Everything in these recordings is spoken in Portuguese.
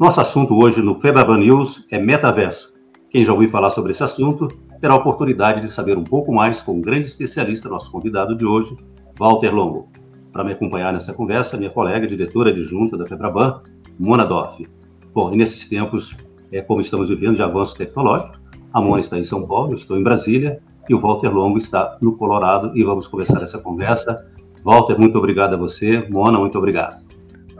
Nosso assunto hoje no Febraban News é metaverso. Quem já ouviu falar sobre esse assunto terá a oportunidade de saber um pouco mais com o um grande especialista, nosso convidado de hoje, Walter Longo. Para me acompanhar nessa conversa, minha colega, diretora adjunta da Febraban, Mona Doff. Bom, e nesses tempos, é, como estamos vivendo de avanço tecnológico, a Mona está em São Paulo, eu estou em Brasília, e o Walter Longo está no Colorado, e vamos começar essa conversa. Walter, muito obrigado a você. Mona, muito obrigado.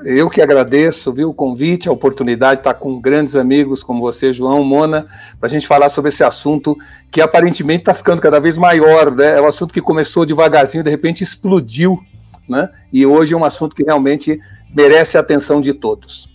Eu que agradeço, viu, o convite, a oportunidade de estar com grandes amigos como você, João, Mona, para a gente falar sobre esse assunto que aparentemente está ficando cada vez maior, né? É um assunto que começou devagarzinho, de repente explodiu, né? E hoje é um assunto que realmente merece a atenção de todos.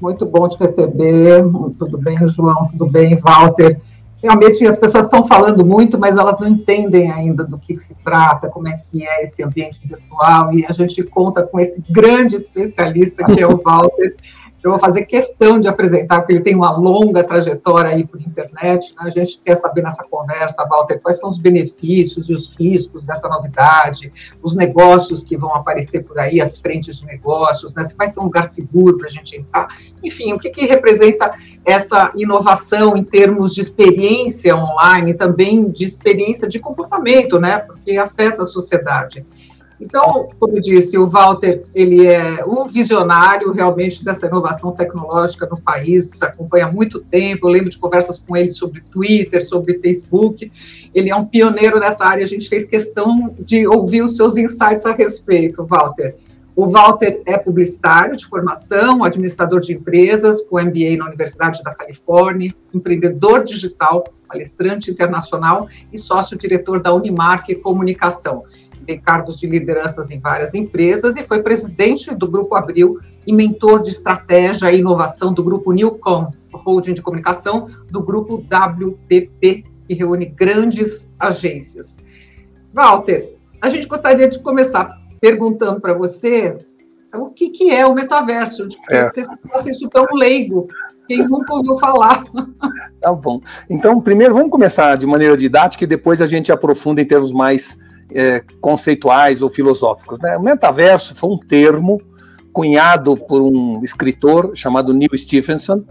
Muito bom te receber. Tudo bem, João? Tudo bem, Walter? Realmente as pessoas estão falando muito, mas elas não entendem ainda do que se trata, como é que é esse ambiente virtual, e a gente conta com esse grande especialista que é o Walter, eu vou fazer questão de apresentar, porque ele tem uma longa trajetória aí por internet. Né? A gente quer saber nessa conversa, Walter, quais são os benefícios e os riscos dessa novidade, os negócios que vão aparecer por aí, as frentes de negócios, né? vai ser um lugar seguro para a gente entrar. Enfim, o que, que representa essa inovação em termos de experiência online, também de experiência de comportamento, né? porque afeta a sociedade. Então, como eu disse, o Walter, ele é um visionário realmente dessa inovação tecnológica no país, acompanha há muito tempo, eu lembro de conversas com ele sobre Twitter, sobre Facebook, ele é um pioneiro nessa área, a gente fez questão de ouvir os seus insights a respeito, Walter. O Walter é publicitário de formação, administrador de empresas, com MBA na Universidade da Califórnia, empreendedor digital, palestrante internacional e sócio-diretor da Unimark Comunicação tem cargos de lideranças em várias empresas e foi presidente do Grupo Abril e mentor de estratégia e inovação do Grupo Newcom, holding de comunicação do Grupo WPP, que reúne grandes agências. Walter, a gente gostaria de começar perguntando para você o que, que é o metaverso, de que é. você faça isso tão leigo, quem nunca ouviu falar. Tá bom. Então, primeiro vamos começar de maneira didática e depois a gente aprofunda em termos mais é, conceituais ou filosóficos. Né? O metaverso foi um termo cunhado por um escritor chamado Neil Stephenson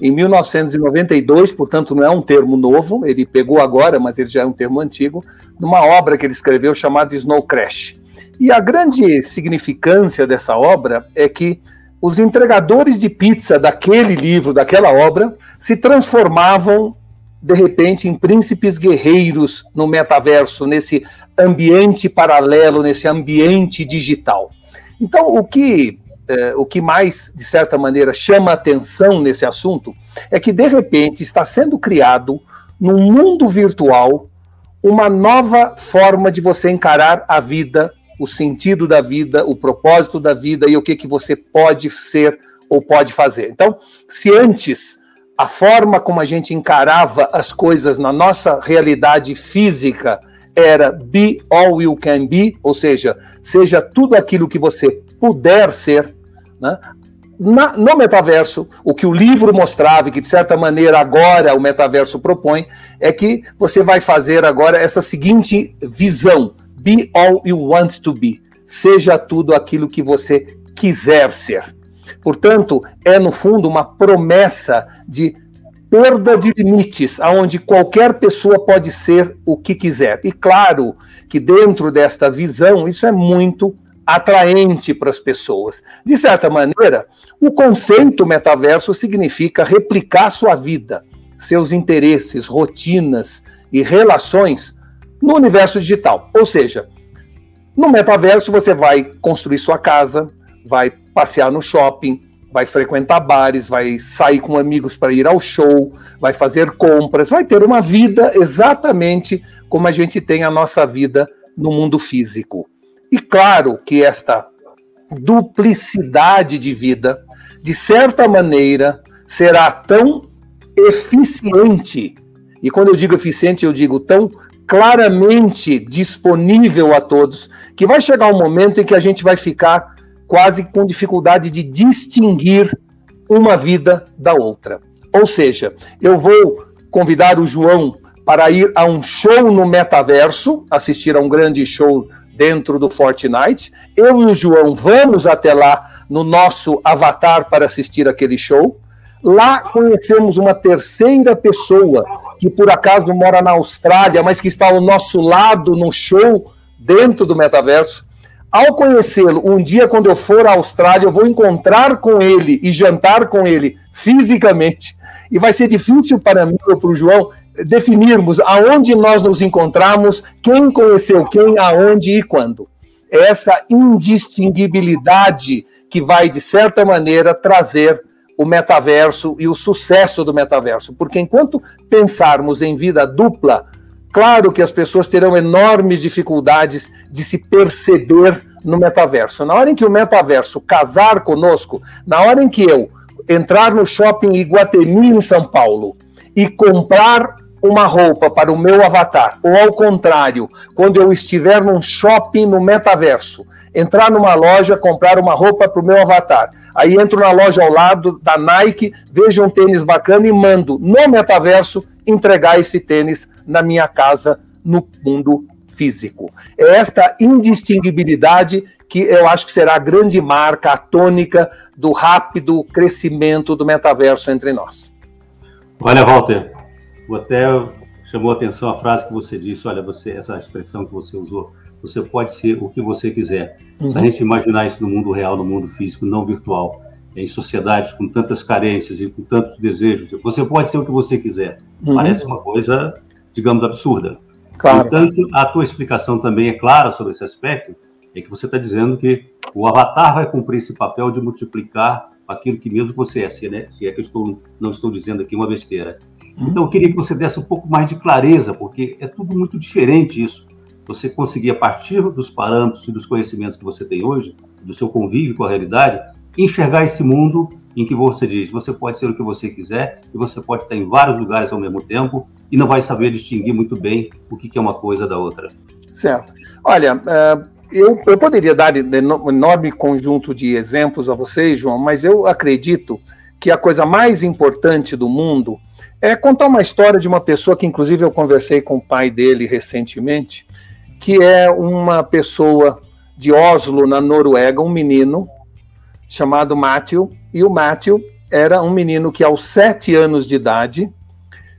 em 1992, portanto não é um termo novo, ele pegou agora, mas ele já é um termo antigo, numa obra que ele escreveu chamada Snow Crash. E a grande significância dessa obra é que os entregadores de pizza daquele livro, daquela obra, se transformavam de repente em príncipes guerreiros no metaverso, nesse ambiente paralelo, nesse ambiente digital. Então, o que, é, o que mais, de certa maneira, chama atenção nesse assunto é que, de repente, está sendo criado, num mundo virtual, uma nova forma de você encarar a vida, o sentido da vida, o propósito da vida e o que, que você pode ser ou pode fazer. Então, se antes a forma como a gente encarava as coisas na nossa realidade física era be all you can be, ou seja, seja tudo aquilo que você puder ser. Né? Na, no metaverso, o que o livro mostrava e que, de certa maneira, agora o metaverso propõe, é que você vai fazer agora essa seguinte visão: be all you want to be. Seja tudo aquilo que você quiser ser. Portanto, é no fundo uma promessa de perda de limites, aonde qualquer pessoa pode ser o que quiser. E claro que dentro desta visão, isso é muito atraente para as pessoas. De certa maneira, o conceito metaverso significa replicar sua vida, seus interesses, rotinas e relações no universo digital. Ou seja, no metaverso você vai construir sua casa, vai passear no shopping, vai frequentar bares, vai sair com amigos para ir ao show, vai fazer compras, vai ter uma vida exatamente como a gente tem a nossa vida no mundo físico. E claro que esta duplicidade de vida, de certa maneira, será tão eficiente, e quando eu digo eficiente, eu digo tão claramente disponível a todos, que vai chegar um momento em que a gente vai ficar quase com dificuldade de distinguir uma vida da outra. Ou seja, eu vou convidar o João para ir a um show no metaverso, assistir a um grande show dentro do Fortnite. Eu e o João vamos até lá no nosso avatar para assistir aquele show. Lá conhecemos uma terceira pessoa que por acaso mora na Austrália, mas que está ao nosso lado no show dentro do metaverso. Ao conhecê-lo, um dia quando eu for à Austrália, eu vou encontrar com ele e jantar com ele fisicamente. E vai ser difícil para mim ou para o João definirmos aonde nós nos encontramos, quem conheceu quem, aonde e quando. Essa indistinguibilidade que vai, de certa maneira, trazer o metaverso e o sucesso do metaverso. Porque enquanto pensarmos em vida dupla, claro que as pessoas terão enormes dificuldades de se perceber no metaverso. Na hora em que o metaverso casar conosco, na hora em que eu entrar no shopping Iguatemi em São Paulo e comprar uma roupa para o meu avatar, ou ao contrário, quando eu estiver num shopping no metaverso, entrar numa loja, comprar uma roupa para o meu avatar, aí entro na loja ao lado da Nike, vejo um tênis bacana e mando no metaverso entregar esse tênis na minha casa no mundo físico. É esta indistinguibilidade que eu acho que será a grande marca, a tônica do rápido crescimento do metaverso entre nós. Olha, Walter, até chamou a atenção a frase que você disse, olha, você essa expressão que você usou, você pode ser o que você quiser. Uhum. Se a uhum. gente imaginar isso no mundo real, no mundo físico, não virtual, em sociedades com tantas carências e com tantos desejos, você pode ser o que você quiser. Uhum. Parece uma coisa, digamos, absurda. Claro. Portanto, a tua explicação também é clara sobre esse aspecto, é que você está dizendo que o avatar vai cumprir esse papel de multiplicar aquilo que mesmo você é, se, né? se é que eu estou, não estou dizendo aqui uma besteira. Uhum. Então, eu queria que você desse um pouco mais de clareza, porque é tudo muito diferente isso. Você conseguir, a partir dos parâmetros e dos conhecimentos que você tem hoje, do seu convívio com a realidade, enxergar esse mundo em que você diz, você pode ser o que você quiser e você pode estar em vários lugares ao mesmo tempo e não vai saber distinguir muito bem o que é uma coisa da outra. Certo. Olha, uh, eu, eu poderia dar um enorme conjunto de exemplos a vocês, João, mas eu acredito que a coisa mais importante do mundo é contar uma história de uma pessoa que, inclusive, eu conversei com o pai dele recentemente, que é uma pessoa de Oslo, na Noruega, um menino chamado Matthew, e o Matthew era um menino que, aos sete anos de idade,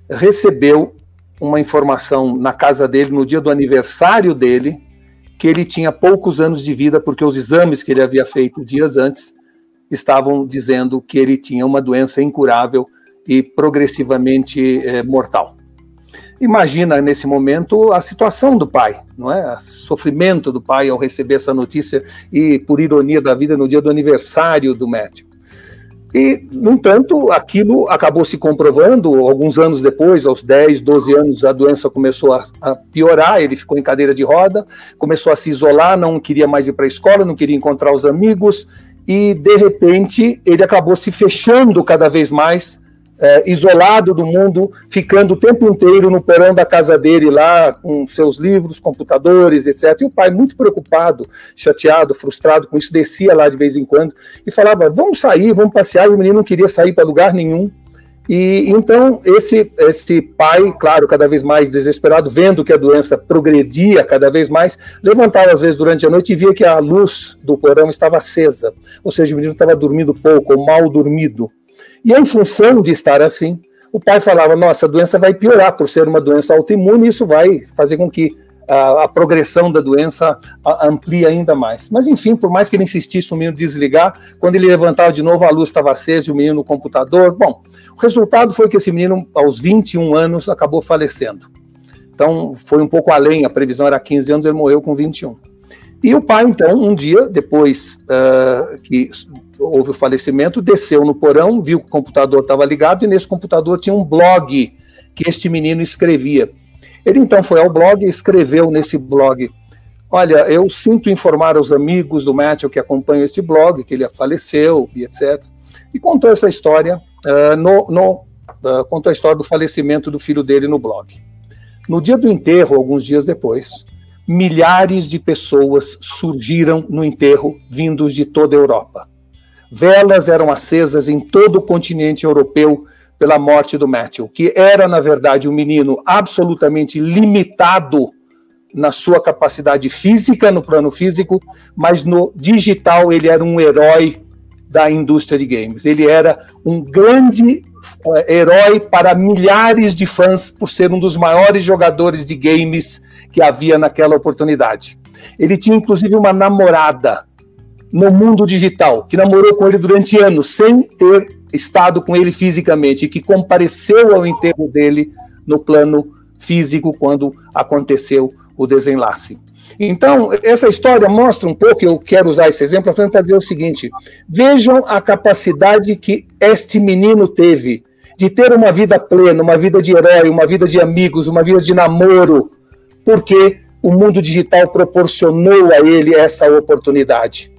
recebeu uma informação na casa dele, no dia do aniversário dele, que ele tinha poucos anos de vida, porque os exames que ele havia feito dias antes estavam dizendo que ele tinha uma doença incurável e progressivamente é, mortal. Imagina nesse momento a situação do pai, não é? O sofrimento do pai ao receber essa notícia e, por ironia da vida, no dia do aniversário do médico. E, no entanto, aquilo acabou se comprovando. Alguns anos depois, aos 10, 12 anos, a doença começou a, a piorar. Ele ficou em cadeira de roda, começou a se isolar, não queria mais ir para a escola, não queria encontrar os amigos. E, de repente, ele acabou se fechando cada vez mais é, isolado do mundo, ficando o tempo inteiro no porão da casa dele lá, com seus livros, computadores, etc. E o pai, muito preocupado, chateado, frustrado com isso, descia lá de vez em quando e falava: vamos sair, vamos passear. E o menino não queria sair para lugar nenhum. E então esse esse pai, claro, cada vez mais desesperado, vendo que a doença progredia cada vez mais, levantava às vezes durante a noite e via que a luz do porão estava acesa, ou seja, o menino estava dormindo pouco ou mal dormido. E em função de estar assim, o pai falava: nossa, a doença vai piorar por ser uma doença autoimune, isso vai fazer com que a, a progressão da doença amplie ainda mais. Mas enfim, por mais que ele insistisse no menino desligar, quando ele levantava de novo, a luz estava acesa e o menino no computador. Bom, o resultado foi que esse menino, aos 21 anos, acabou falecendo. Então, foi um pouco além, a previsão era 15 anos, ele morreu com 21. E o pai, então, um dia, depois uh, que houve o falecimento, desceu no porão, viu que o computador estava ligado e nesse computador tinha um blog que este menino escrevia. Ele então foi ao blog e escreveu nesse blog: Olha, eu sinto informar aos amigos do Matthew que acompanham este blog, que ele faleceu e etc. E contou essa história, uh, no, no uh, contou a história do falecimento do filho dele no blog. No dia do enterro, alguns dias depois, milhares de pessoas surgiram no enterro vindos de toda a Europa. Velas eram acesas em todo o continente europeu pela morte do Matthew, que era, na verdade, um menino absolutamente limitado na sua capacidade física, no plano físico, mas no digital ele era um herói da indústria de games. Ele era um grande uh, herói para milhares de fãs por ser um dos maiores jogadores de games que havia naquela oportunidade. Ele tinha inclusive uma namorada no mundo digital, que namorou com ele durante anos, sem ter estado com ele fisicamente, e que compareceu ao enterro dele no plano físico quando aconteceu o desenlace. Então, essa história mostra um pouco, eu quero usar esse exemplo para dizer o seguinte: vejam a capacidade que este menino teve de ter uma vida plena, uma vida de herói, uma vida de amigos, uma vida de namoro, porque o mundo digital proporcionou a ele essa oportunidade.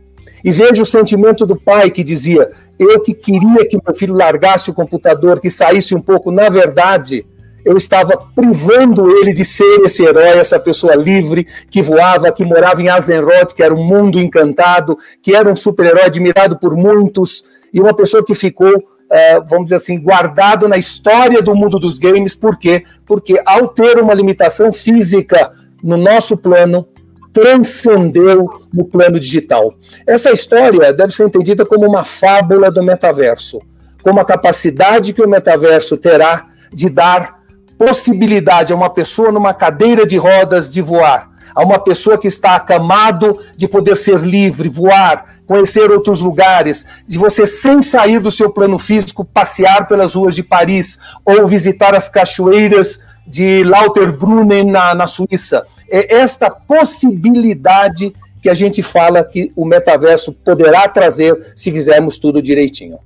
E veja o sentimento do pai que dizia: Eu que queria que meu filho largasse o computador, que saísse um pouco. Na verdade, eu estava privando ele de ser esse herói, essa pessoa livre, que voava, que morava em Azenroth, que era um mundo encantado, que era um super-herói admirado por muitos, e uma pessoa que ficou, é, vamos dizer assim, guardado na história do mundo dos games. Por quê? Porque ao ter uma limitação física no nosso plano, transcendeu no plano digital. Essa história deve ser entendida como uma fábula do metaverso, como a capacidade que o metaverso terá de dar possibilidade a uma pessoa numa cadeira de rodas de voar, a uma pessoa que está acamado de poder ser livre, voar, conhecer outros lugares, de você, sem sair do seu plano físico, passear pelas ruas de Paris ou visitar as cachoeiras de Lauterbrunnen na, na Suíça. É esta possibilidade que a gente fala que o metaverso poderá trazer se fizermos tudo direitinho.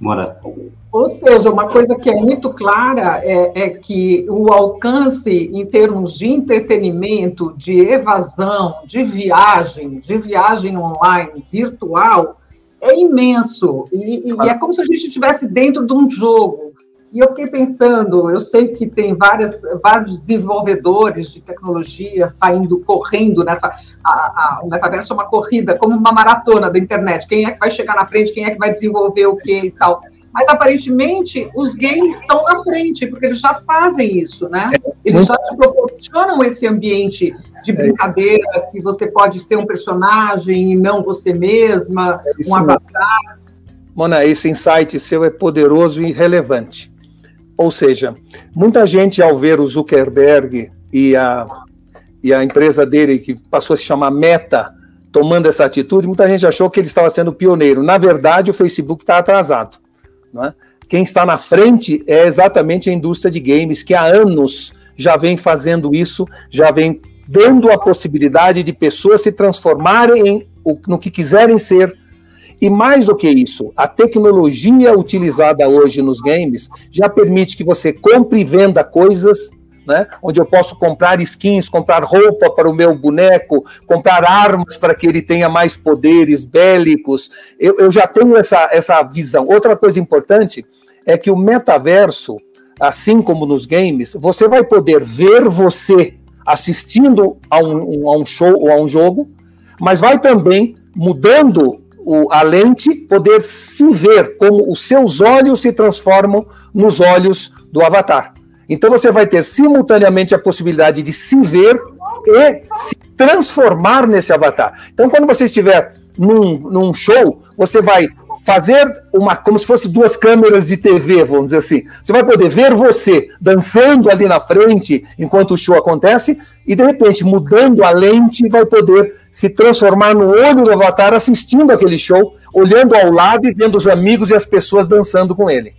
Mora. Ou seja, uma coisa que é muito clara é, é, que o alcance em termos de entretenimento, de evasão, de viagem, de viagem online, virtual, é imenso. E, e é como se a gente estivesse dentro de um jogo. E eu fiquei pensando, eu sei que tem várias, vários desenvolvedores de tecnologia saindo, correndo nessa. A, a, o metaverso é uma corrida, como uma maratona da internet. Quem é que vai chegar na frente, quem é que vai desenvolver o que e tal. Mas aparentemente os games estão na frente, porque eles já fazem isso, né? Eles já te proporcionam esse ambiente de brincadeira, que você pode ser um personagem e não você mesma, é um avatar. Mona, esse insight seu é poderoso e relevante. Ou seja, muita gente, ao ver o Zuckerberg e a, e a empresa dele, que passou a se chamar Meta, tomando essa atitude, muita gente achou que ele estava sendo pioneiro. Na verdade, o Facebook está atrasado. É? Quem está na frente é exatamente a indústria de games, que há anos já vem fazendo isso, já vem dando a possibilidade de pessoas se transformarem em, no que quiserem ser e mais do que isso, a tecnologia utilizada hoje nos games já permite que você compre e venda coisas né, onde eu posso comprar skins, comprar roupa para o meu boneco, comprar armas para que ele tenha mais poderes bélicos. Eu, eu, já tenho essa, essa visão. Outra coisa importante é que o metaverso, assim como nos games, você vai poder ver você assistindo a um, a um show ou a um jogo, mas vai também mudando o, a lente poder se ver como os seus olhos se transformam nos olhos do avatar. Então você vai ter simultaneamente a possibilidade de se ver e se transformar nesse avatar. Então, quando você estiver num, num show, você vai fazer uma como se fosse duas câmeras de TV, vamos dizer assim. Você vai poder ver você dançando ali na frente enquanto o show acontece e de repente mudando a lente vai poder se transformar no olho do avatar assistindo aquele show, olhando ao lado e vendo os amigos e as pessoas dançando com ele.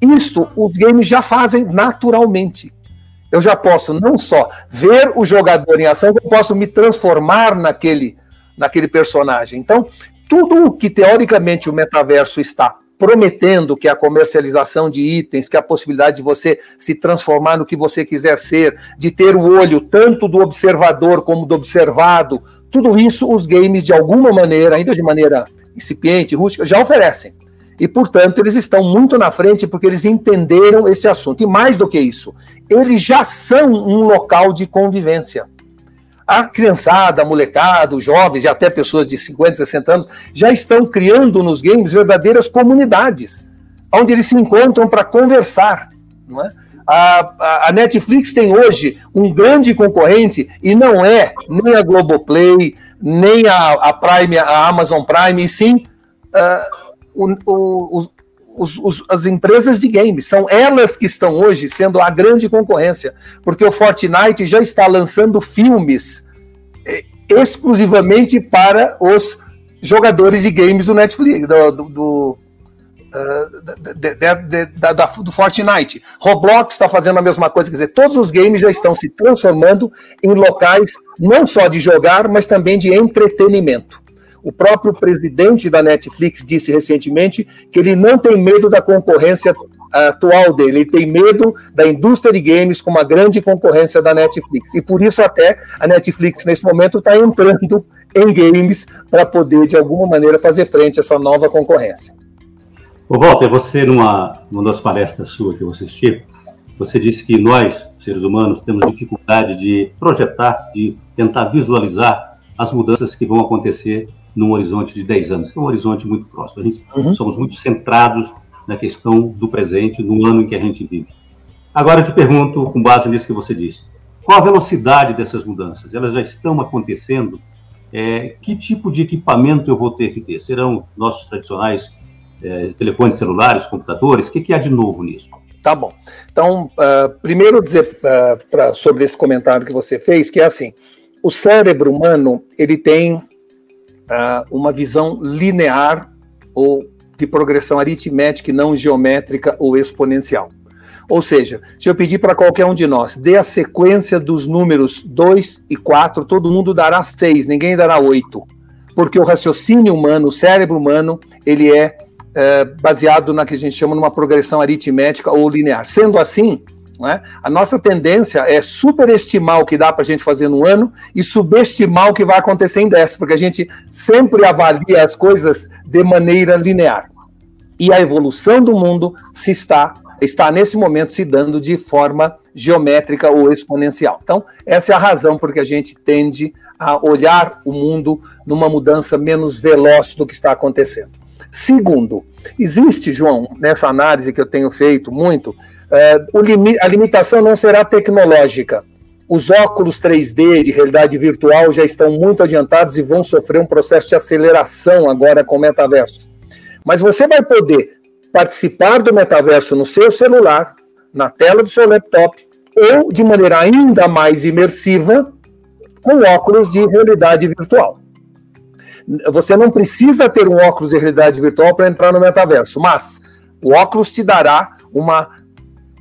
Isto os games já fazem naturalmente. Eu já posso não só ver o jogador em ação, como posso me transformar naquele naquele personagem. Então, tudo o que teoricamente o metaverso está prometendo, que é a comercialização de itens, que é a possibilidade de você se transformar no que você quiser ser, de ter o olho tanto do observador como do observado, tudo isso os games, de alguma maneira, ainda de maneira incipiente, rústica, já oferecem. E, portanto, eles estão muito na frente porque eles entenderam esse assunto. E mais do que isso, eles já são um local de convivência a criançada, a molecada, os jovens e até pessoas de 50, 60 anos já estão criando nos games verdadeiras comunidades, onde eles se encontram para conversar. Não é? A, a, Netflix tem hoje um grande concorrente e não é nem a Globoplay, nem a, a Prime, a Amazon Prime, e sim uh, o, o, os, os, as empresas de games. São elas que estão hoje sendo a grande concorrência, porque o Fortnite já está lançando filmes eh, exclusivamente para os jogadores de games do Netflix, do, do, do Uh, de, de, de, do Fortnite. Roblox está fazendo a mesma coisa, quer dizer, todos os games já estão se transformando em locais não só de jogar, mas também de entretenimento. O próprio presidente da Netflix disse recentemente que ele não tem medo da concorrência atual dele, ele tem medo da indústria de games como a grande concorrência da Netflix. E por isso até a Netflix nesse momento está entrando em games para poder de alguma maneira fazer frente a essa nova concorrência. Ô Walter, você numa, numa das palestras sua que eu assisti, você disse que nós, seres humanos, temos dificuldade de projetar, de tentar visualizar as mudanças que vão acontecer num horizonte de 10 anos, que é um horizonte muito próximo. A gente, uhum. Somos muito centrados na questão do presente, no ano em que a gente vive. Agora eu te pergunto, com base nisso que você disse, qual a velocidade dessas mudanças? Elas já estão acontecendo? É, que tipo de equipamento eu vou ter que ter? Serão nossos tradicionais é, telefones celulares, computadores? O que, que há de novo nisso? Tá bom. Então, uh, primeiro dizer uh, pra, sobre esse comentário que você fez, que é assim, o cérebro humano, ele tem uh, uma visão linear ou de progressão aritmética e não geométrica ou exponencial. Ou seja, se eu pedir para qualquer um de nós, dê a sequência dos números 2 e 4, todo mundo dará 6, ninguém dará 8. Porque o raciocínio humano, o cérebro humano, ele é, é baseado na que a gente chama numa progressão aritmética ou linear. Sendo assim, né? A nossa tendência é superestimar o que dá para a gente fazer no ano e subestimar o que vai acontecer em 10, porque a gente sempre avalia as coisas de maneira linear. E a evolução do mundo se está, está nesse momento se dando de forma geométrica ou exponencial. Então, essa é a razão por que a gente tende a olhar o mundo numa mudança menos veloz do que está acontecendo. Segundo, existe, João, nessa análise que eu tenho feito muito, é, limi a limitação não será tecnológica. Os óculos 3D de realidade virtual já estão muito adiantados e vão sofrer um processo de aceleração agora com o metaverso. Mas você vai poder participar do metaverso no seu celular, na tela do seu laptop, ou de maneira ainda mais imersiva, com óculos de realidade virtual. Você não precisa ter um óculos de realidade virtual para entrar no metaverso, mas o óculos te dará uma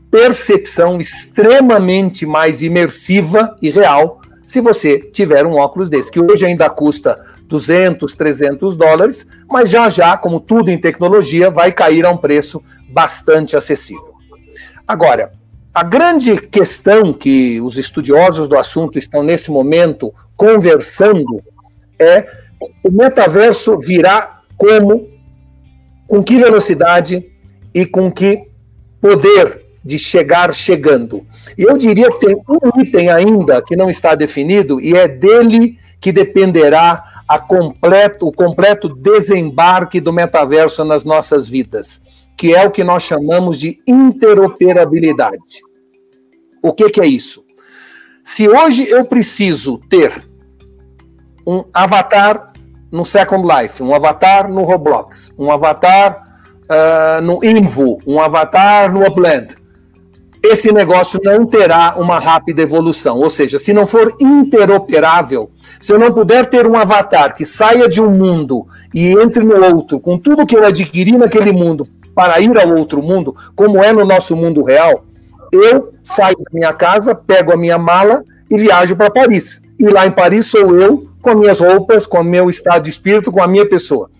percepção extremamente mais imersiva e real se você tiver um óculos desse, que hoje ainda custa 200, 300 dólares, mas já já, como tudo em tecnologia, vai cair a um preço bastante acessível. Agora, a grande questão que os estudiosos do assunto estão nesse momento conversando é o metaverso virá como, com que velocidade e com que poder de chegar chegando. E eu diria que tem um item ainda que não está definido e é dele que dependerá a completo, o completo desembarque do metaverso nas nossas vidas, que é o que nós chamamos de interoperabilidade. O que, que é isso? Se hoje eu preciso ter um avatar no Second Life, um avatar no Roblox, um avatar uh, no Invo, um avatar no Upland, esse negócio não terá uma rápida evolução. Ou seja, se não for interoperável, se eu não puder ter um avatar que saia de um mundo e entre no outro, com tudo que eu adquiri naquele mundo para ir ao outro mundo, como é no nosso mundo real, eu saio da minha casa, pego a minha mala e viajo para Paris. E lá em Paris sou eu, com minhas roupas, com o meu estado de espírito, com a minha pessoa.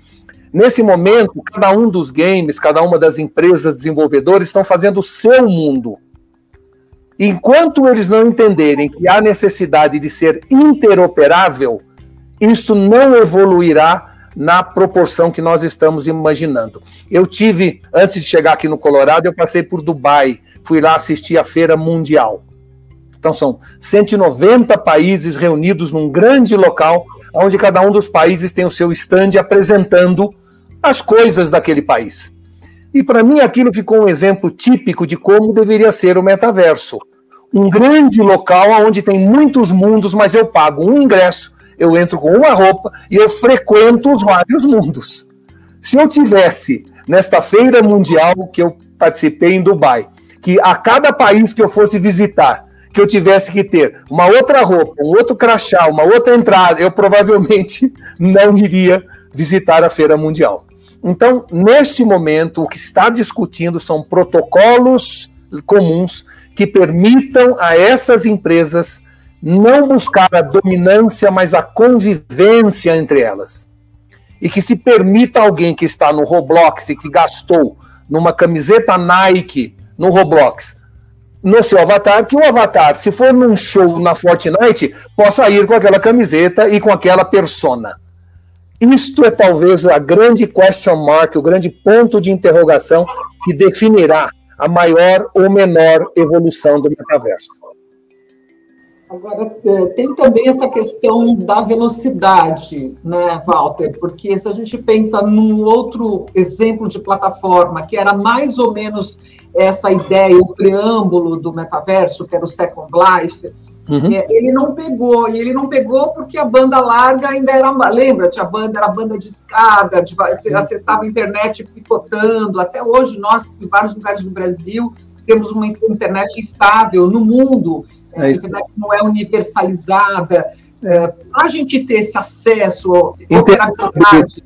Nesse momento, cada um dos games, cada uma das empresas desenvolvedoras estão fazendo o seu mundo. Enquanto eles não entenderem que há necessidade de ser interoperável, isso não evoluirá na proporção que nós estamos imaginando. Eu tive, antes de chegar aqui no Colorado, eu passei por Dubai, fui lá assistir a Feira Mundial. Então são 190 países reunidos num grande local, onde cada um dos países tem o seu stand apresentando as coisas daquele país. E para mim aquilo ficou um exemplo típico de como deveria ser o metaverso. Um grande local onde tem muitos mundos, mas eu pago um ingresso, eu entro com uma roupa e eu frequento os vários mundos. Se eu tivesse nesta feira mundial que eu participei em Dubai, que a cada país que eu fosse visitar, que eu tivesse que ter uma outra roupa, um outro crachá, uma outra entrada, eu provavelmente não iria visitar a feira mundial. Então, neste momento, o que se está discutindo são protocolos comuns que permitam a essas empresas não buscar a dominância, mas a convivência entre elas. E que se permita alguém que está no Roblox e que gastou numa camiseta Nike no Roblox, no seu avatar, que o avatar, se for num show na Fortnite, possa ir com aquela camiseta e com aquela persona. Isto é talvez a grande question mark, o grande ponto de interrogação que definirá a maior ou menor evolução do metaverso. Agora, é, tem também essa questão da velocidade, né, Walter? Porque se a gente pensa num outro exemplo de plataforma, que era mais ou menos essa ideia, o preâmbulo do metaverso, que era o Second Life, uhum. é, ele não pegou, e ele não pegou porque a banda larga ainda era, lembra, tinha banda, era banda de escada, de, você acessava a internet picotando, até hoje nós, em vários lugares do Brasil, temos uma internet estável no mundo, é a internet não é universalizada. É, Para a gente ter esse acesso, operabilidade,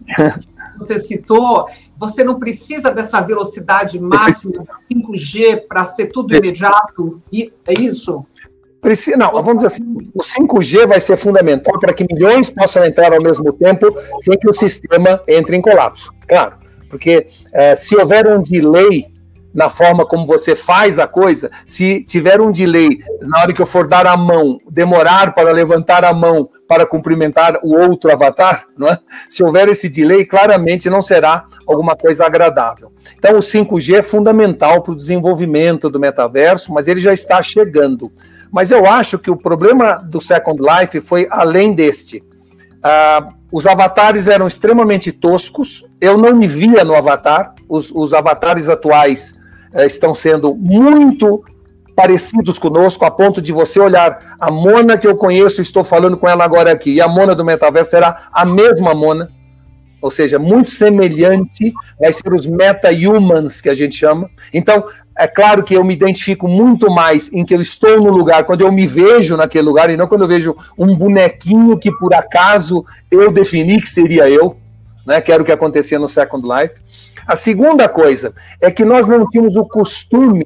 você citou, você não precisa dessa velocidade máxima de 5G para ser tudo imediato. E, é isso? Precisa, não, vamos dizer assim, o 5G vai ser fundamental para que milhões possam entrar ao mesmo tempo sem que o sistema entre em colapso. Claro, porque é, se houver um delay na forma como você faz a coisa, se tiver um delay na hora que eu for dar a mão, demorar para levantar a mão para cumprimentar o outro avatar, é? se houver esse delay, claramente não será alguma coisa agradável. Então, o 5G é fundamental para o desenvolvimento do metaverso, mas ele já está chegando. Mas eu acho que o problema do Second Life foi além deste. Uh, os avatares eram extremamente toscos, eu não me via no avatar, os, os avatares atuais estão sendo muito parecidos conosco, a ponto de você olhar a Mona que eu conheço, estou falando com ela agora aqui, e a Mona do metaverso será a mesma Mona, ou seja, muito semelhante, vai ser os meta-humans que a gente chama. Então, é claro que eu me identifico muito mais em que eu estou no lugar, quando eu me vejo naquele lugar, e não quando eu vejo um bonequinho que por acaso eu defini que seria eu, né, que era o que acontecia no Second Life. A segunda coisa é que nós não tínhamos o costume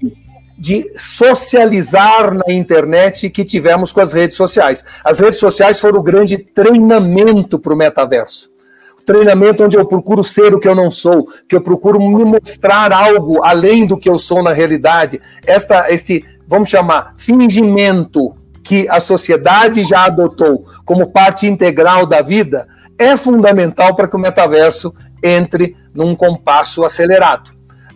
de socializar na internet que tivemos com as redes sociais. As redes sociais foram o grande treinamento para o metaverso. treinamento onde eu procuro ser o que eu não sou, que eu procuro me mostrar algo além do que eu sou na realidade. Esta, este, vamos chamar, fingimento que a sociedade já adotou como parte integral da vida é fundamental para que o metaverso entre num compasso acelerado.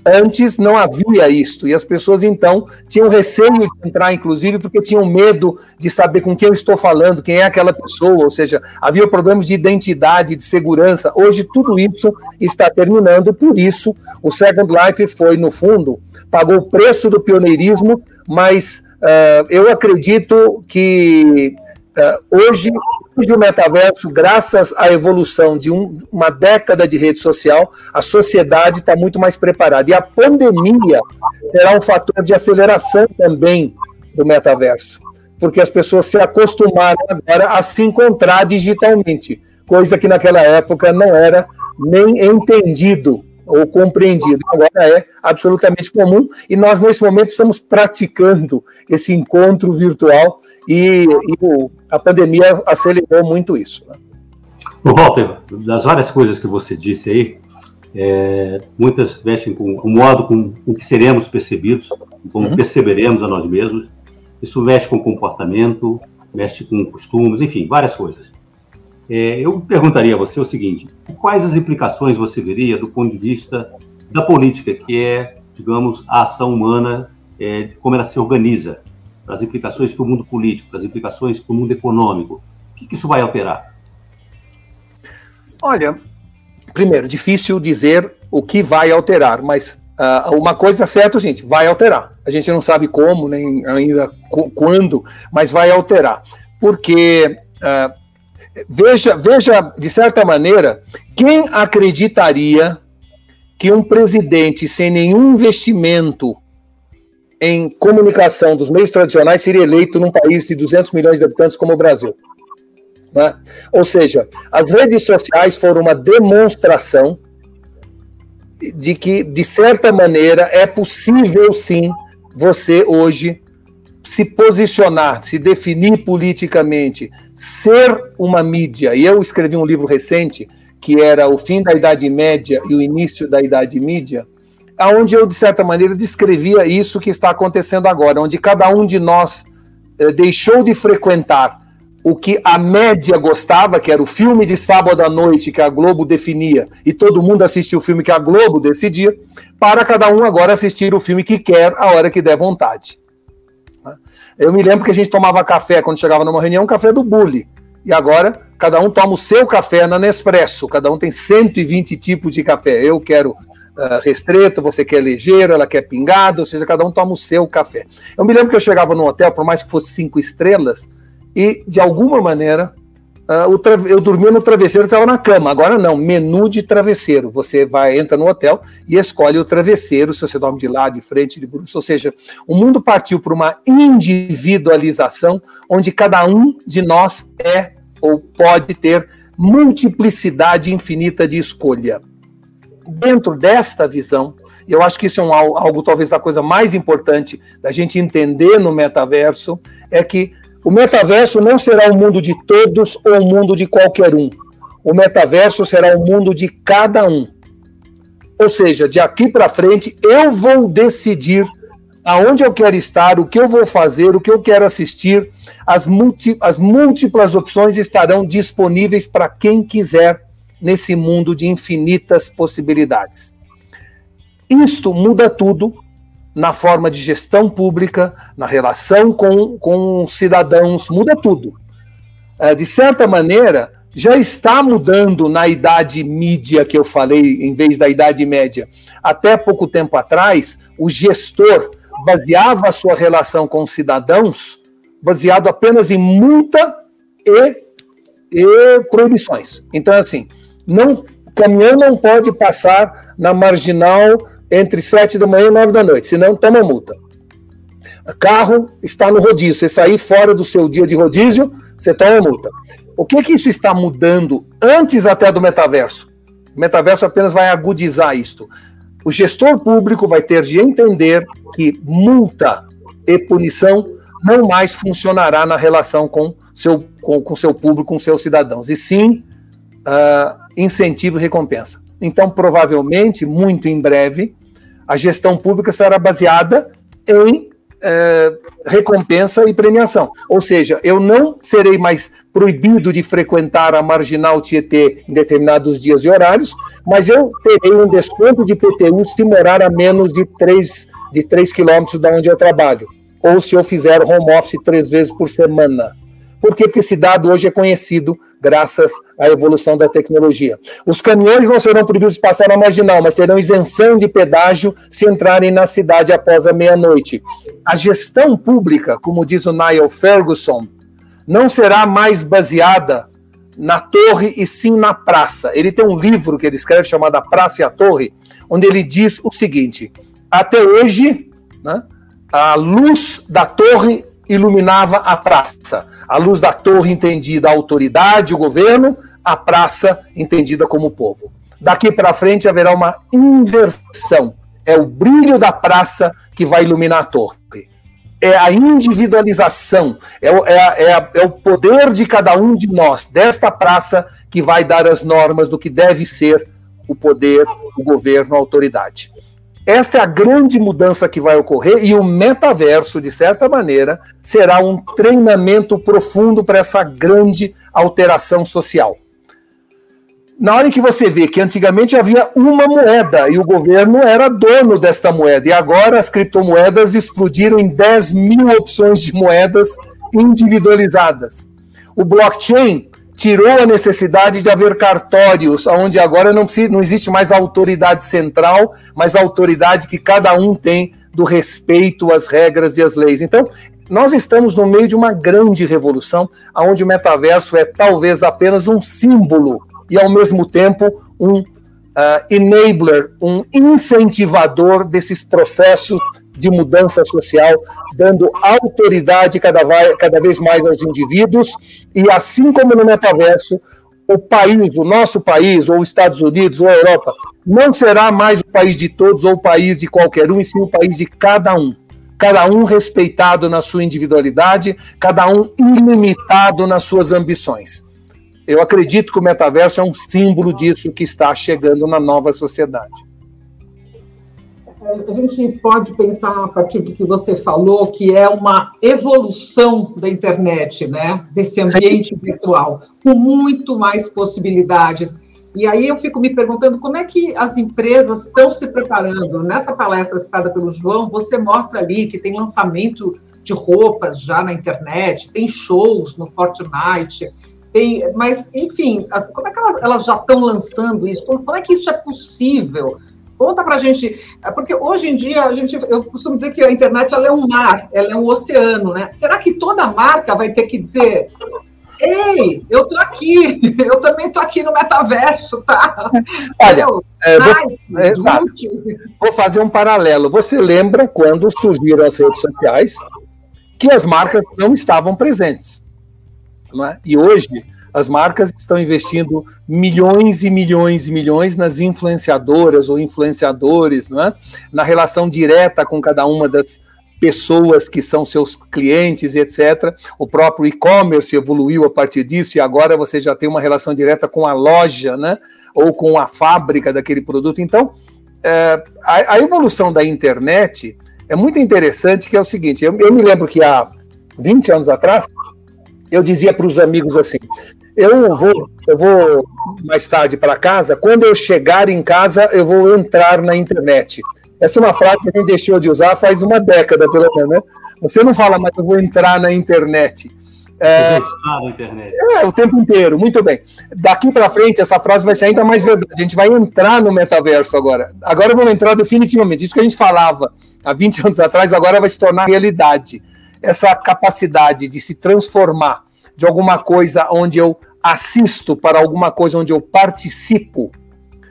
Antes não havia isto, e as pessoas então tinham receio de entrar, inclusive, porque tinham medo de saber com quem eu estou falando, quem é aquela pessoa, ou seja, havia problemas de identidade, de segurança. Hoje tudo isso está terminando, por isso o Second Life foi, no fundo, pagou o preço do pioneirismo, mas uh, eu acredito que hoje, hoje, o metaverso, graças à evolução de um, uma década de rede social, a sociedade está muito mais preparada. E a pandemia será um fator de aceleração também do metaverso, porque as pessoas se acostumaram agora a se encontrar digitalmente, coisa que naquela época não era nem entendido ou compreendido. Agora é absolutamente comum e nós, nesse momento, estamos praticando esse encontro virtual e, e a pandemia acelerou muito isso. Né? Walter, das várias coisas que você disse aí, é, muitas mexem com o modo com, com que seremos percebidos, como uhum. perceberemos a nós mesmos. Isso mexe com comportamento, mexe com costumes, enfim, várias coisas. É, eu perguntaria a você o seguinte: quais as implicações você veria do ponto de vista da política, que é, digamos, a ação humana, é, de como ela se organiza, as implicações para o mundo político, as implicações para o mundo econômico? O que, que isso vai alterar? Olha, primeiro, difícil dizer o que vai alterar, mas uh, uma coisa certa, gente, vai alterar. A gente não sabe como, nem ainda quando, mas vai alterar. Porque uh, Veja, veja, de certa maneira, quem acreditaria que um presidente sem nenhum investimento em comunicação dos meios tradicionais seria eleito num país de 200 milhões de habitantes como o Brasil. Né? Ou seja, as redes sociais foram uma demonstração de que, de certa maneira, é possível sim você hoje se posicionar, se definir politicamente, ser uma mídia. E eu escrevi um livro recente que era o fim da Idade Média e o início da Idade Mídia, aonde eu de certa maneira descrevia isso que está acontecendo agora, onde cada um de nós eh, deixou de frequentar o que a média gostava, que era o filme de sábado à noite que a Globo definia, e todo mundo assistia o filme que a Globo decidia, para cada um agora assistir o filme que quer, a hora que der vontade. Eu me lembro que a gente tomava café quando chegava numa reunião, café do Bully. E agora, cada um toma o seu café na Nespresso. Cada um tem 120 tipos de café. Eu quero uh, você quer ligeiro, ela quer pingado, ou seja, cada um toma o seu café. Eu me lembro que eu chegava no hotel, por mais que fosse cinco estrelas, e de alguma maneira uh, eu dormia no travesseiro, estava na cama. Agora não, menu de travesseiro. Você vai, entra no hotel e escolhe o travesseiro, se você dorme de lado, de frente, de bruxo. Ou seja, o mundo partiu para uma individualização onde cada um de nós é ou pode ter multiplicidade infinita de escolha. Dentro desta visão, eu acho que isso é um, algo talvez a coisa mais importante da gente entender no metaverso, é que o metaverso não será o mundo de todos ou o mundo de qualquer um. O metaverso será o mundo de cada um. Ou seja, de aqui para frente, eu vou decidir aonde eu quero estar, o que eu vou fazer, o que eu quero assistir. As, as múltiplas opções estarão disponíveis para quem quiser nesse mundo de infinitas possibilidades. Isto muda tudo na forma de gestão pública, na relação com, com cidadãos, muda tudo. É, de certa maneira, já está mudando na idade mídia que eu falei, em vez da idade média. Até pouco tempo atrás, o gestor baseava a sua relação com os cidadãos baseado apenas em multa e, e proibições. Então, assim, não, caminhão não pode passar na marginal entre 7 da manhã e 9 da noite, senão toma multa. Carro está no rodízio, você sair fora do seu dia de rodízio, você toma multa. O que que isso está mudando antes até do metaverso? O metaverso apenas vai agudizar isto. O gestor público vai ter de entender que multa e punição não mais funcionará na relação com seu, com, com seu público, com seus cidadãos, e sim uh, incentivo e recompensa. Então, provavelmente, muito em breve, a gestão pública será baseada em é, recompensa e premiação. Ou seja, eu não serei mais proibido de frequentar a marginal Tietê em determinados dias e horários, mas eu terei um desconto de PTU se morar a menos de 3, de 3 quilômetros da onde eu trabalho, ou se eu fizer home office três vezes por semana. Por? Porque esse dado hoje é conhecido graças à evolução da tecnologia. Os caminhões não serão proibidos de passar na marginal, mas terão isenção de pedágio se entrarem na cidade após a meia-noite. A gestão pública, como diz o Niall Ferguson, não será mais baseada na torre e sim na praça. Ele tem um livro que ele escreve chamado A Praça e a Torre, onde ele diz o seguinte: até hoje, né, a luz da torre iluminava a praça. A luz da torre entendida a autoridade, o governo, a praça entendida como povo. Daqui para frente haverá uma inversão. É o brilho da praça que vai iluminar a torre. É a individualização, é é, é, é o poder de cada um de nós, desta praça, que vai dar as normas do que deve ser o poder, o governo, a autoridade. Esta é a grande mudança que vai ocorrer e o metaverso, de certa maneira, será um treinamento profundo para essa grande alteração social. Na hora em que você vê que antigamente havia uma moeda e o governo era dono desta moeda, e agora as criptomoedas explodiram em 10 mil opções de moedas individualizadas. O blockchain tirou a necessidade de haver cartórios, onde agora não, não existe mais autoridade central, mas autoridade que cada um tem do respeito às regras e às leis. Então, nós estamos no meio de uma grande revolução, onde o metaverso é talvez apenas um símbolo e, ao mesmo tempo, um uh, enabler, um incentivador desses processos de mudança social, dando autoridade cada, cada vez mais aos indivíduos, e assim como no metaverso, o país, o nosso país, ou os Estados Unidos, ou a Europa, não será mais o país de todos ou o país de qualquer um, e sim o país de cada um. Cada um respeitado na sua individualidade, cada um ilimitado nas suas ambições. Eu acredito que o metaverso é um símbolo disso que está chegando na nova sociedade. A gente pode pensar a partir do que você falou, que é uma evolução da internet, né? Desse ambiente virtual, com muito mais possibilidades. E aí eu fico me perguntando como é que as empresas estão se preparando. Nessa palestra citada pelo João, você mostra ali que tem lançamento de roupas já na internet, tem shows no Fortnite, tem, mas, enfim, como é que elas, elas já estão lançando isso? Como, como, é que isso é possível? Conta para a gente, é, porque hoje em dia a gente, eu costumo dizer que a internet ela é um mar, ela é um oceano, né? Será que toda marca vai ter que dizer Ei, eu tô aqui, eu também tô aqui no metaverso, tá? Olha, é, vou, é, vou, fazer um paralelo. Você lembra quando surgiram as redes sociais que as marcas não estavam presentes? É? E hoje as marcas estão investindo milhões e milhões e milhões nas influenciadoras ou influenciadores, é? na relação direta com cada uma das pessoas que são seus clientes, etc. O próprio e-commerce evoluiu a partir disso e agora você já tem uma relação direta com a loja, né? Ou com a fábrica daquele produto. Então, é, a, a, evolução da internet é muito interessante, que é o seguinte, eu, eu me lembro que há 20 anos atrás, eu dizia para os amigos assim: eu vou, eu vou mais tarde para casa. Quando eu chegar em casa, eu vou entrar na internet. Essa é uma frase que a gente deixou de usar faz uma década, pelo menos. Né? Você não fala, mas eu vou entrar na internet. É, internet. É, o tempo inteiro, muito bem. Daqui para frente, essa frase vai ser ainda mais verdade. A gente vai entrar no metaverso agora. Agora vamos entrar definitivamente. Isso que a gente falava há 20 anos atrás, agora vai se tornar realidade essa capacidade de se transformar de alguma coisa onde eu assisto para alguma coisa onde eu participo,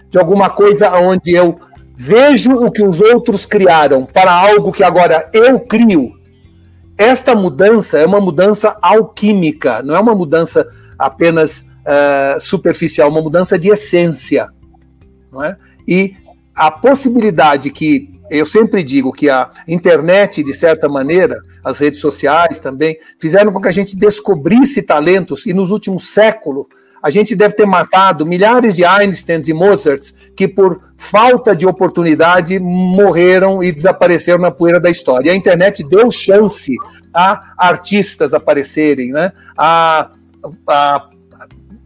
de alguma coisa onde eu vejo o que os outros criaram para algo que agora eu crio. Esta mudança é uma mudança alquímica, não é uma mudança apenas uh, superficial, uma mudança de essência. Não é? E a possibilidade que eu sempre digo que a internet, de certa maneira, as redes sociais também, fizeram com que a gente descobrisse talentos, e nos últimos séculos a gente deve ter matado milhares de Einsteins e Mozarts que, por falta de oportunidade, morreram e desapareceram na poeira da história. E a internet deu chance a artistas aparecerem, né? a, a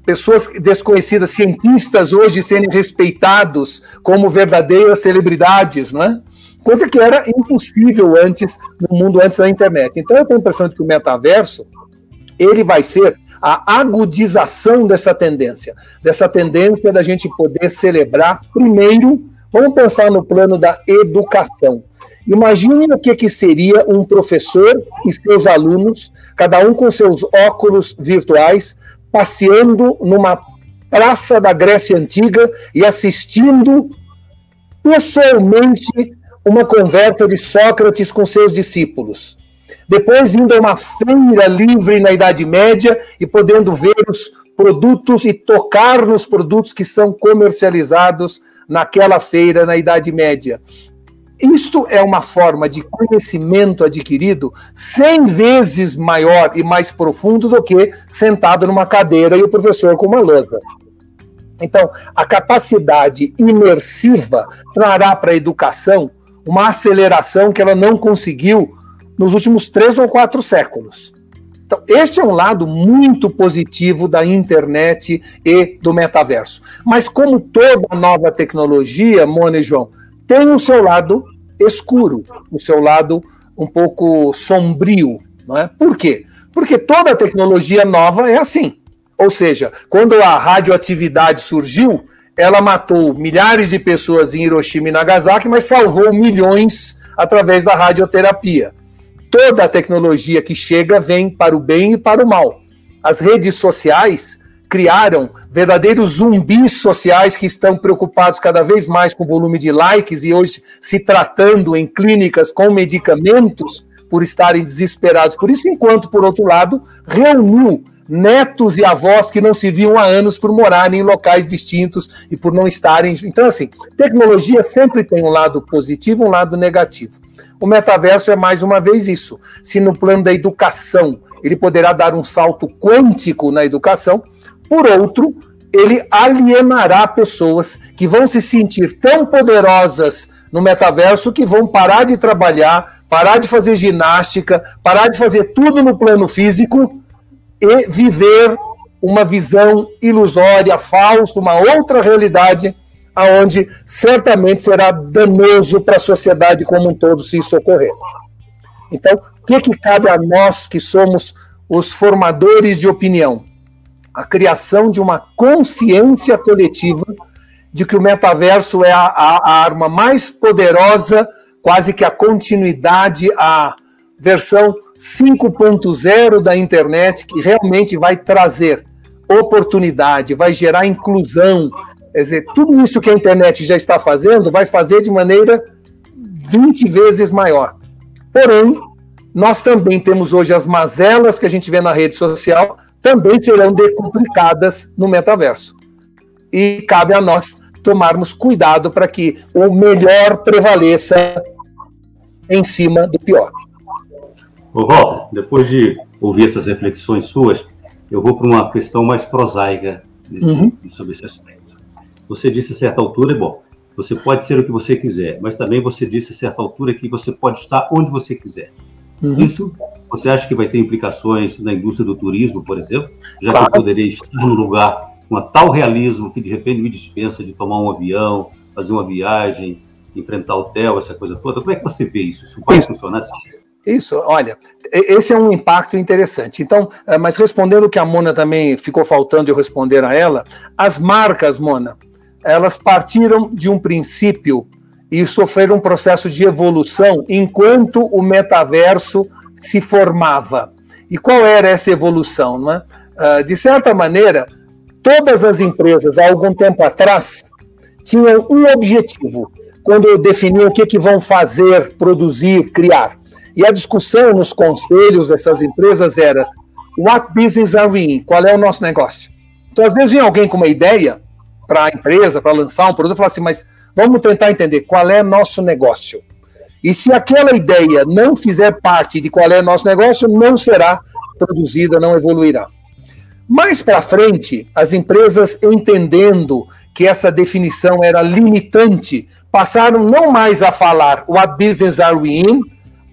pessoas desconhecidas, cientistas hoje serem respeitados como verdadeiras celebridades, né? Coisa que era impossível antes, no mundo antes da internet. Então eu tenho a impressão de que o metaverso, ele vai ser a agudização dessa tendência, dessa tendência da gente poder celebrar primeiro, vamos pensar no plano da educação. Imagine o que, que seria um professor e seus alunos, cada um com seus óculos virtuais, passeando numa praça da Grécia Antiga e assistindo pessoalmente uma conversa de Sócrates com seus discípulos. Depois indo a uma feira livre na Idade Média e podendo ver os produtos e tocar nos produtos que são comercializados naquela feira na Idade Média. Isto é uma forma de conhecimento adquirido cem vezes maior e mais profundo do que sentado numa cadeira e o professor com uma lousa. Então, a capacidade imersiva trará para a educação uma aceleração que ela não conseguiu nos últimos três ou quatro séculos. Então, este é um lado muito positivo da internet e do metaverso. Mas, como toda nova tecnologia, Mona e João, tem o seu lado escuro, o seu lado um pouco sombrio. Não é? Por quê? Porque toda tecnologia nova é assim. Ou seja, quando a radioatividade surgiu, ela matou milhares de pessoas em Hiroshima e Nagasaki, mas salvou milhões através da radioterapia. Toda a tecnologia que chega vem para o bem e para o mal. As redes sociais criaram verdadeiros zumbis sociais que estão preocupados cada vez mais com o volume de likes e hoje se tratando em clínicas com medicamentos por estarem desesperados por isso, enquanto, por outro lado, reuniu netos e avós que não se viam há anos por morarem em locais distintos e por não estarem. Então, assim, tecnologia sempre tem um lado positivo um lado negativo. O metaverso é mais uma vez isso. Se no plano da educação ele poderá dar um salto quântico na educação, por outro, ele alienará pessoas que vão se sentir tão poderosas no metaverso que vão parar de trabalhar, parar de fazer ginástica, parar de fazer tudo no plano físico e viver uma visão ilusória, falsa, uma outra realidade, aonde certamente será danoso para a sociedade como um todo se isso ocorrer. Então, o que, que cabe a nós que somos os formadores de opinião? A criação de uma consciência coletiva de que o metaverso é a, a, a arma mais poderosa, quase que a continuidade, a versão 5.0 da internet, que realmente vai trazer oportunidade, vai gerar inclusão. Quer dizer, tudo isso que a internet já está fazendo, vai fazer de maneira 20 vezes maior. Porém, nós também temos hoje as mazelas que a gente vê na rede social, também serão decomplicadas no metaverso. E cabe a nós tomarmos cuidado para que o melhor prevaleça em cima do pior. Ô, Walter, depois de ouvir essas reflexões suas, eu vou para uma questão mais prosaica desse, uhum. sobre esse aspecto. Você disse a certa altura, bom, você pode ser o que você quiser, mas também você disse a certa altura que você pode estar onde você quiser. Uhum. Isso você acha que vai ter implicações na indústria do turismo, por exemplo? Já claro. que eu poderia estar num lugar com a tal realismo que de repente me dispensa de tomar um avião, fazer uma viagem, enfrentar hotel, essa coisa toda. Como é que você vê isso? Isso vai isso. funcionar assim? Isso, olha, esse é um impacto interessante. Então, eh, mas respondendo o que a Mona também ficou faltando eu responder a ela, as marcas, Mona, elas partiram de um princípio e sofreram um processo de evolução enquanto o metaverso se formava. E qual era essa evolução? Uh, de certa maneira, todas as empresas, há algum tempo atrás, tinham um objetivo quando definiam o que, que vão fazer, produzir, criar. E a discussão nos conselhos dessas empresas era: what business are we in? Qual é o nosso negócio? Então, às vezes, vinha alguém com uma ideia para a empresa, para lançar um produto, e falava assim, mas vamos tentar entender qual é nosso negócio. E se aquela ideia não fizer parte de qual é nosso negócio, não será produzida, não evoluirá. Mais para frente, as empresas entendendo que essa definição era limitante, passaram não mais a falar what business are we in,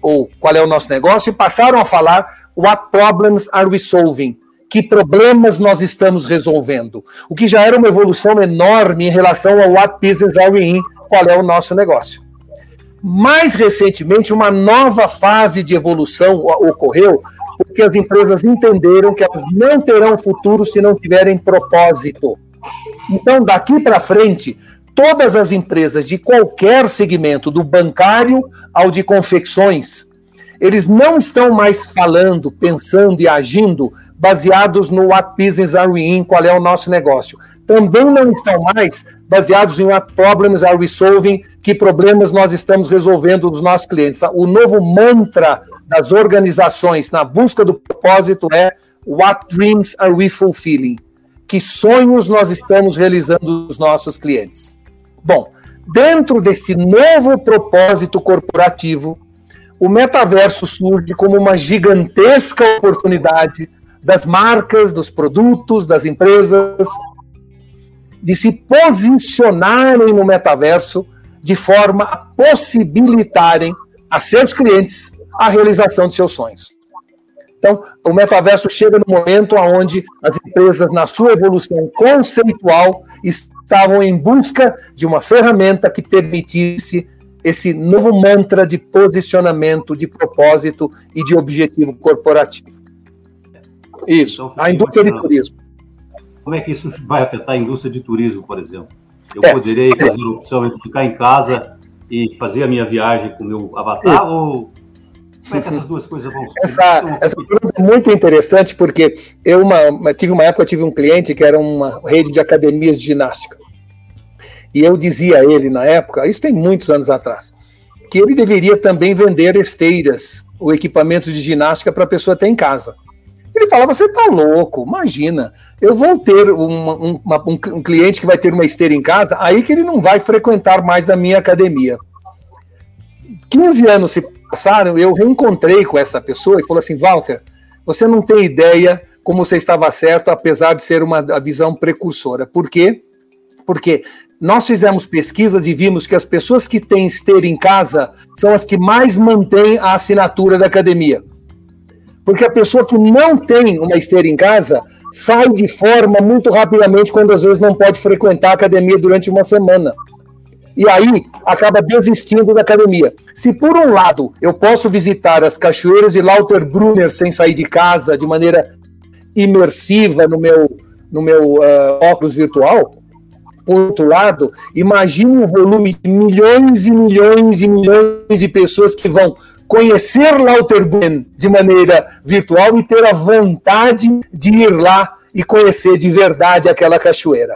ou qual é o nosso negócio, passaram a falar what problems are we solving, que problemas nós estamos resolvendo. O que já era uma evolução enorme em relação ao what business are we in, qual é o nosso negócio. Mais recentemente, uma nova fase de evolução ocorreu, porque as empresas entenderam que elas não terão futuro se não tiverem propósito. Então, daqui para frente, todas as empresas de qualquer segmento, do bancário ao de confecções, eles não estão mais falando, pensando e agindo baseados no what business are we in, qual é o nosso negócio. Também não estão mais baseados em what problems are we solving, que problemas nós estamos resolvendo dos nossos clientes. O novo mantra das organizações na busca do propósito é what dreams are we fulfilling? Que sonhos nós estamos realizando dos nossos clientes? Bom, dentro desse novo propósito corporativo, o metaverso surge como uma gigantesca oportunidade das marcas, dos produtos, das empresas, de se posicionarem no metaverso de forma a possibilitarem a seus clientes a realização de seus sonhos. Então, o metaverso chega no momento onde as empresas, na sua evolução conceitual, estavam em busca de uma ferramenta que permitisse esse novo mantra de posicionamento, de propósito e de objetivo corporativo. Isso, então, a indústria de turismo. Como é que isso vai afetar a indústria de turismo, por exemplo? Eu é, poderei fazer a opção entre ficar em casa e fazer a minha viagem com o meu avatar isso. ou Como é que essas duas coisas vão ser? Essa, essa pergunta é muito interessante, porque eu uma, tive uma época, eu tive um cliente que era uma rede de academias de ginástica. E eu dizia a ele na época, isso tem muitos anos atrás, que ele deveria também vender esteiras, o equipamento de ginástica para a pessoa ter em casa. Ele Você tá louco, imagina, eu vou ter uma, um, uma, um, um cliente que vai ter uma esteira em casa, aí que ele não vai frequentar mais a minha academia. 15 anos se passaram, eu reencontrei com essa pessoa e falou assim: Walter, você não tem ideia como você estava certo, apesar de ser uma visão precursora. Por quê? Porque nós fizemos pesquisas e vimos que as pessoas que têm esteira em casa são as que mais mantêm a assinatura da academia. Porque a pessoa que não tem uma esteira em casa sai de forma muito rapidamente quando às vezes não pode frequentar a academia durante uma semana. E aí acaba desistindo da academia. Se por um lado eu posso visitar as cachoeiras e Lauterbrunner sem sair de casa de maneira imersiva no meu, no meu uh, óculos virtual, por outro lado, imagine o volume de milhões e milhões e milhões de pessoas que vão conhecer Lauterbrunnen de maneira virtual e ter a vontade de ir lá e conhecer de verdade aquela cachoeira.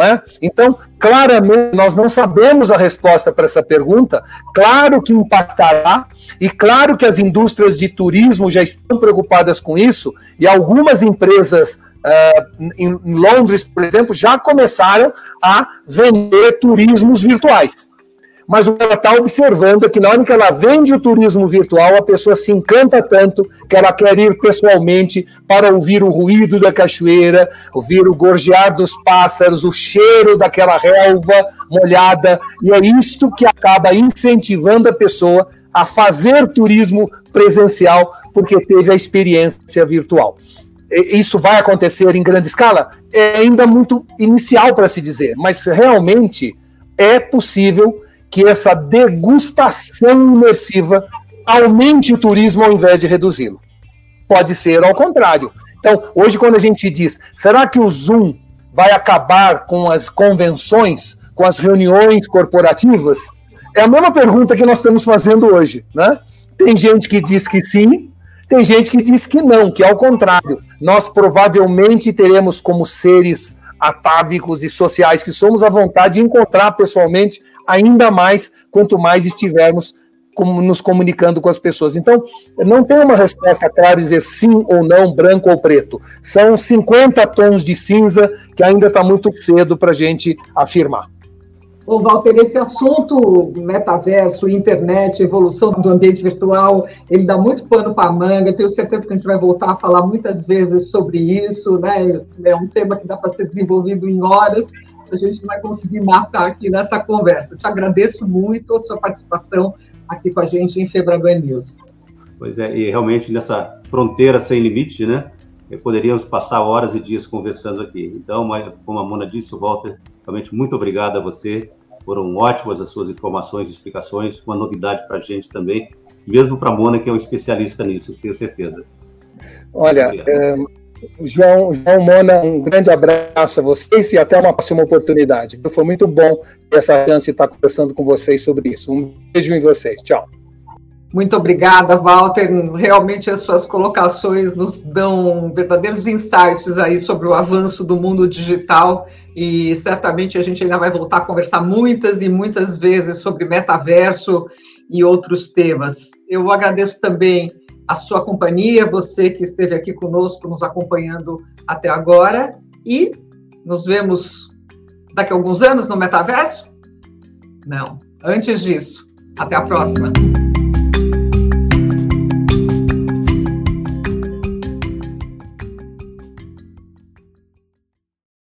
É? Então, claramente, nós não sabemos a resposta para essa pergunta. Claro que impactará, e claro que as indústrias de turismo já estão preocupadas com isso, e algumas empresas uh, em Londres, por exemplo, já começaram a vender turismos virtuais. Mas ela está observando que na hora que ela vende o turismo virtual, a pessoa se encanta tanto que ela quer ir pessoalmente para ouvir o ruído da cachoeira, ouvir o gorjear dos pássaros, o cheiro daquela relva molhada, e é isto que acaba incentivando a pessoa a fazer turismo presencial porque teve a experiência virtual isso vai acontecer em grande escala? É ainda muito inicial para se dizer, mas realmente é possível que essa degustação imersiva aumente o turismo ao invés de reduzi-lo. Pode ser ao contrário. Então, hoje, quando a gente diz, será que o Zoom vai acabar com as convenções, com as reuniões corporativas? É a mesma pergunta que nós estamos fazendo hoje. Né? Tem gente que diz que sim, tem gente que diz que não, que ao contrário, nós provavelmente teremos como seres atávicos e sociais que somos a vontade de encontrar pessoalmente ainda mais quanto mais estivermos nos comunicando com as pessoas. Então, não tem uma resposta clara dizer sim ou não, branco ou preto. São 50 tons de cinza que ainda está muito cedo para a gente afirmar. Ô, Walter, esse assunto metaverso, internet, evolução do ambiente virtual, ele dá muito pano para a manga. Tenho certeza que a gente vai voltar a falar muitas vezes sobre isso, né? É um tema que dá para ser desenvolvido em horas. A gente não vai conseguir matar aqui nessa conversa. Te agradeço muito a sua participação aqui com a gente em Febraban News. Pois é, e realmente nessa fronteira sem limite, né? Poderíamos passar horas e dias conversando aqui. Então, como a Mona disse, Walter, Realmente, muito obrigado a você. Foram ótimas as suas informações e explicações, uma novidade para a gente também, mesmo para a Mona, que é um especialista nisso, tenho certeza. Olha, é, João, João Mona, um grande abraço a vocês e até uma próxima oportunidade. Foi muito bom ter essa chance de estar conversando com vocês sobre isso. Um beijo em vocês. Tchau. Muito obrigada, Walter. Realmente as suas colocações nos dão verdadeiros insights aí sobre o avanço do mundo digital e certamente a gente ainda vai voltar a conversar muitas e muitas vezes sobre metaverso e outros temas. Eu agradeço também a sua companhia, você que esteve aqui conosco, nos acompanhando até agora, e nos vemos daqui a alguns anos no metaverso? Não, antes disso. Até a próxima.